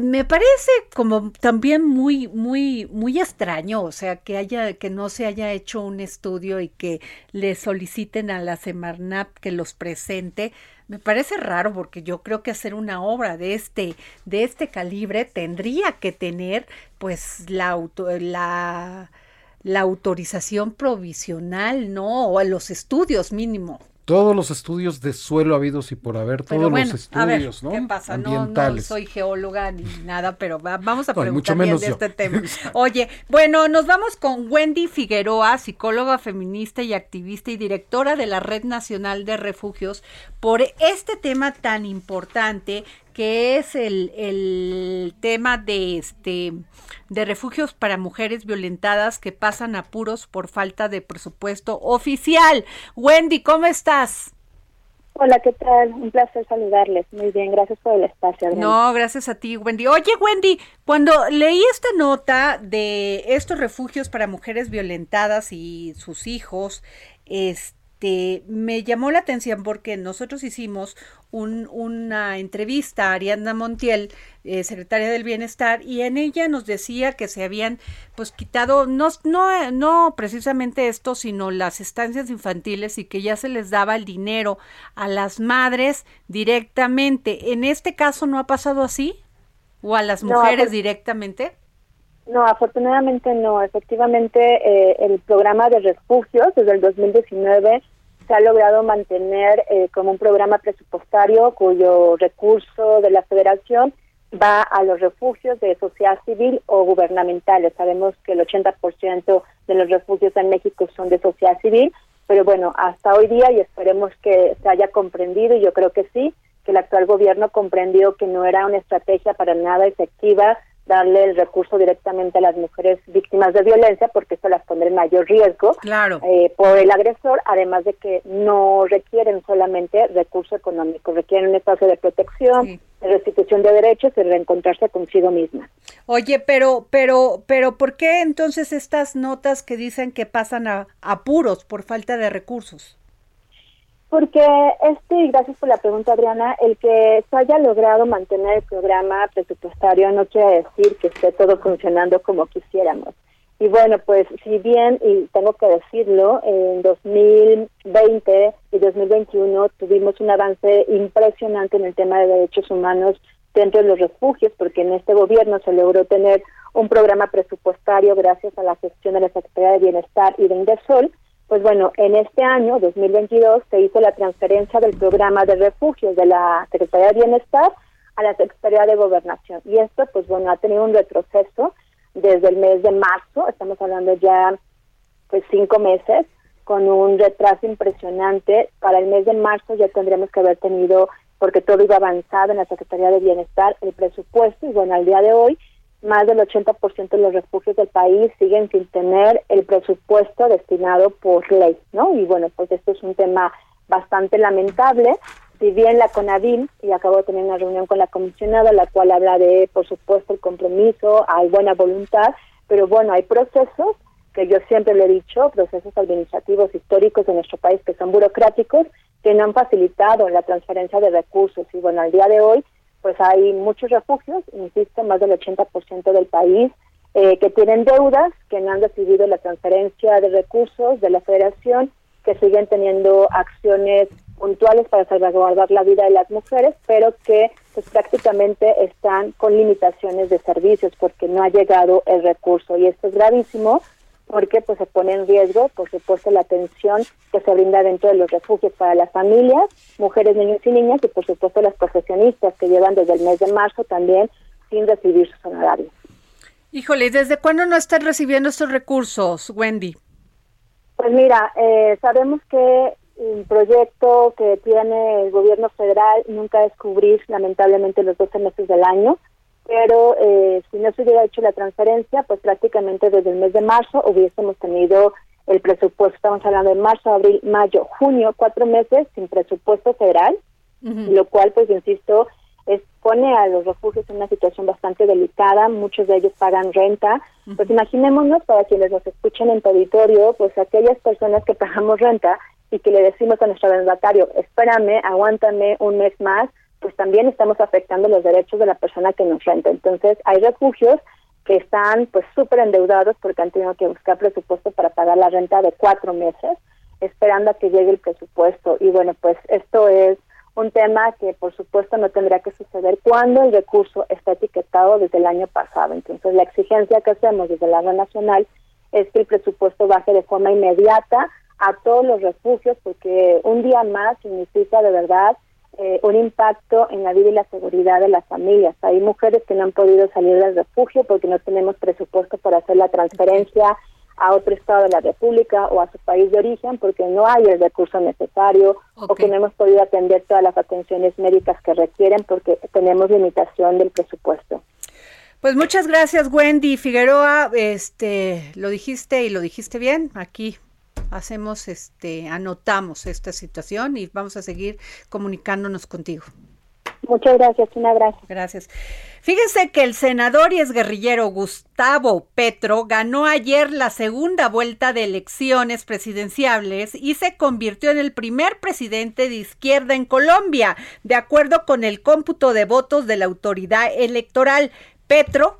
Speaker 4: me parece como también muy muy muy extraño, o sea, que haya que no se haya hecho un estudio y que le soliciten a la Semarnap que los presente. Me parece raro porque yo creo que hacer una obra de este de este calibre tendría que tener pues la la la autorización provisional, ¿no? O los estudios mínimo
Speaker 13: todos los estudios de suelo habidos y por haber, todos los estudios, ¿no?
Speaker 4: ¿Qué pasa? No, soy geóloga ni nada, pero vamos a preguntar bien de este tema. Oye, bueno, nos vamos con Wendy Figueroa, psicóloga feminista y activista y directora de la Red Nacional de Refugios, por este tema tan importante que es el, el, tema de este de refugios para mujeres violentadas que pasan apuros por falta de presupuesto oficial. Wendy, ¿cómo estás?
Speaker 15: Hola, ¿qué tal? Un placer saludarles. Muy bien, gracias por el espacio.
Speaker 4: No, gracias a ti, Wendy. Oye, Wendy, cuando leí esta nota de estos refugios para mujeres violentadas y sus hijos, este este, me llamó la atención porque nosotros hicimos una entrevista a Ariadna Montiel, eh, secretaria del Bienestar, y en ella nos decía que se habían pues quitado, no, no, no precisamente esto, sino las estancias infantiles y que ya se les daba el dinero a las madres directamente. ¿En este caso no ha pasado así? ¿O a las mujeres directamente?
Speaker 15: No, afortunadamente no. Efectivamente, eh, el programa de refugios desde el 2019 se ha logrado mantener eh, como un programa presupuestario cuyo recurso de la federación va a los refugios de sociedad civil o gubernamentales. Sabemos que el 80% de los refugios en México son de sociedad civil, pero bueno, hasta hoy día y esperemos que se haya comprendido, y yo creo que sí, que el actual gobierno comprendió que no era una estrategia para nada efectiva darle el recurso directamente a las mujeres víctimas de violencia porque esto las pondrá en mayor riesgo
Speaker 4: claro.
Speaker 15: eh, por el agresor, además de que no requieren solamente recurso económico, requieren un espacio de protección, de restitución de derechos y reencontrarse consigo misma.
Speaker 4: Oye, pero, pero, pero, ¿por qué entonces estas notas que dicen que pasan a apuros por falta de recursos?
Speaker 15: Porque este, y gracias por la pregunta Adriana, el que se haya logrado mantener el programa presupuestario no quiere decir que esté todo funcionando como quisiéramos. Y bueno, pues si bien, y tengo que decirlo, en 2020 y 2021 tuvimos un avance impresionante en el tema de derechos humanos dentro de los refugios, porque en este gobierno se logró tener un programa presupuestario gracias a la gestión de la Secretaría de Bienestar y de Indesol, pues bueno, en este año, 2022, se hizo la transferencia del programa de refugios de la Secretaría de Bienestar a la Secretaría de Gobernación. Y esto, pues bueno, ha tenido un retroceso desde el mes de marzo, estamos hablando ya pues cinco meses, con un retraso impresionante. Para el mes de marzo ya tendríamos que haber tenido, porque todo iba avanzado en la Secretaría de Bienestar, el presupuesto, y bueno, al día de hoy más del 80% de los refugios del país siguen sin tener el presupuesto destinado por ley, ¿no? Y bueno, pues esto es un tema bastante lamentable. Si bien la CONAVIM, y acabo de tener una reunión con la comisionada, la cual habla de, por supuesto, el compromiso, hay buena voluntad, pero bueno, hay procesos que yo siempre le he dicho, procesos administrativos históricos de nuestro país que son burocráticos, que no han facilitado la transferencia de recursos. Y bueno, al día de hoy pues hay muchos refugios, insisto, más del 80% del país, eh, que tienen deudas, que no han recibido la transferencia de recursos de la federación, que siguen teniendo acciones puntuales para salvaguardar la vida de las mujeres, pero que pues prácticamente están con limitaciones de servicios porque no ha llegado el recurso. Y esto es gravísimo porque pues se pone en riesgo, por supuesto, la atención que se brinda dentro de los refugios para las familias, mujeres, niños y niñas, y por supuesto las profesionistas que llevan desde el mes de marzo también sin recibir sus honorarios.
Speaker 4: Híjole, ¿desde cuándo no están recibiendo estos recursos, Wendy?
Speaker 15: Pues mira, eh, sabemos que el proyecto que tiene el gobierno federal nunca es cubrir lamentablemente los 12 meses del año pero eh, si no se hubiera hecho la transferencia, pues prácticamente desde el mes de marzo hubiésemos tenido el presupuesto, estamos hablando de marzo, abril, mayo, junio, cuatro meses sin presupuesto federal, lo cual, pues insisto, expone a los refugios en una situación bastante delicada, muchos de ellos pagan renta, pues imaginémonos para quienes nos escuchen en territorio, pues aquellas personas que pagamos renta y que le decimos a nuestro arrendatario, espérame, aguántame un mes más, pues también estamos afectando los derechos de la persona que nos renta. Entonces, hay refugios que están pues súper endeudados porque han tenido que buscar presupuesto para pagar la renta de cuatro meses, esperando a que llegue el presupuesto. Y bueno, pues esto es un tema que por supuesto no tendría que suceder cuando el recurso está etiquetado desde el año pasado. Entonces, la exigencia que hacemos desde la red nacional es que el presupuesto baje de forma inmediata a todos los refugios porque un día más significa de verdad eh, un impacto en la vida y la seguridad de las familias. Hay mujeres que no han podido salir del refugio porque no tenemos presupuesto para hacer la transferencia a otro estado de la República o a su país de origen porque no hay el recurso necesario o que no hemos podido atender todas las atenciones médicas que requieren porque tenemos limitación del presupuesto.
Speaker 4: Pues muchas gracias Wendy Figueroa, este lo dijiste y lo dijiste bien aquí hacemos este, anotamos esta situación y vamos a seguir comunicándonos contigo.
Speaker 15: Muchas gracias, un abrazo.
Speaker 4: Gracias. Fíjense que el senador y exguerrillero Gustavo Petro ganó ayer la segunda vuelta de elecciones presidenciales y se convirtió en el primer presidente de izquierda en Colombia, de acuerdo con el cómputo de votos de la autoridad electoral. Petro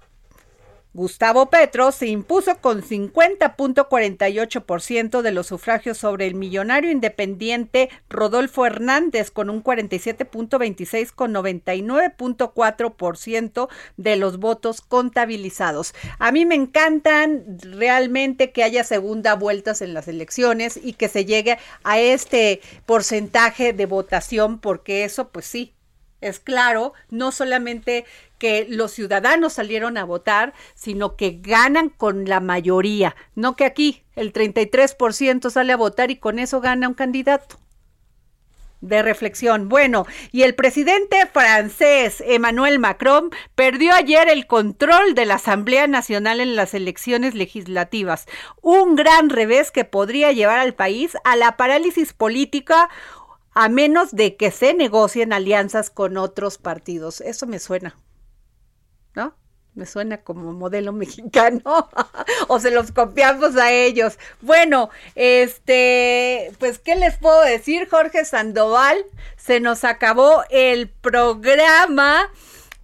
Speaker 4: Gustavo Petro se impuso con 50.48% de los sufragios sobre el millonario independiente Rodolfo Hernández con un 47.26 con 99.4% de los votos contabilizados. A mí me encantan realmente que haya segunda vueltas en las elecciones y que se llegue a este porcentaje de votación porque eso pues sí es claro, no solamente que los ciudadanos salieron a votar, sino que ganan con la mayoría, no que aquí el 33% sale a votar y con eso gana un candidato. De reflexión. Bueno, y el presidente francés Emmanuel Macron perdió ayer el control de la Asamblea Nacional en las elecciones legislativas. Un gran revés que podría llevar al país a la parálisis política a menos de que se negocien alianzas con otros partidos. Eso me suena. Me suena como modelo mexicano o se los copiamos a ellos. Bueno, este, pues, ¿qué les puedo decir, Jorge Sandoval? Se nos acabó el programa.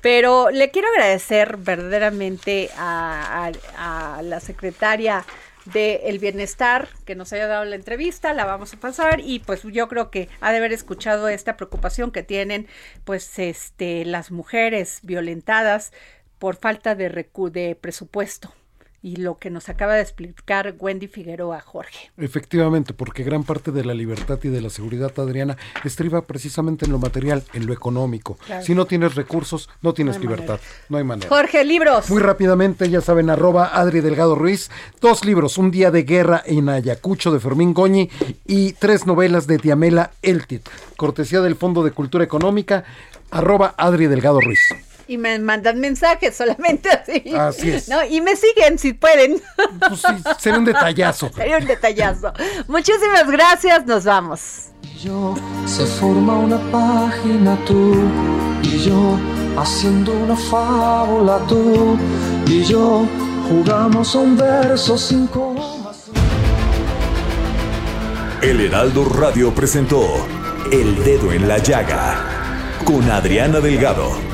Speaker 4: Pero le quiero agradecer verdaderamente a, la secretaria del bienestar que nos haya dado la entrevista, la vamos a pasar y pues yo creo que ha de haber escuchado esta preocupación que tienen pues este las mujeres violentadas por falta de, de presupuesto y lo que nos acaba de explicar Wendy Figueroa, Jorge.
Speaker 13: Efectivamente, porque gran parte de la libertad y de la seguridad, Adriana, estriba precisamente en lo material, en lo económico. Si no tienes recursos, no tienes libertad, no hay manera.
Speaker 4: Jorge, libros.
Speaker 13: Muy rápidamente, ya saben, arroba Adri Delgado Ruiz, dos libros, Un día de guerra en Ayacucho de Fermín Goñi y tres novelas de Diamela Eltit, cortesía del Fondo de Cultura Económica, arroba Adri Delgado Ruiz
Speaker 4: y me mandan mensajes solamente así.
Speaker 13: Así es.
Speaker 4: ¿no? Y me siguen si pueden.
Speaker 13: Pues sí, sería un detallazo.
Speaker 4: sería un detallazo. Muchísimas gracias, nos vamos.
Speaker 3: Yo se forma una página tú y yo haciendo una fábula tú y yo jugamos a un verso sin comas.
Speaker 2: El Heraldo Radio presentó El Dedo en la Llaga con Adriana Delgado.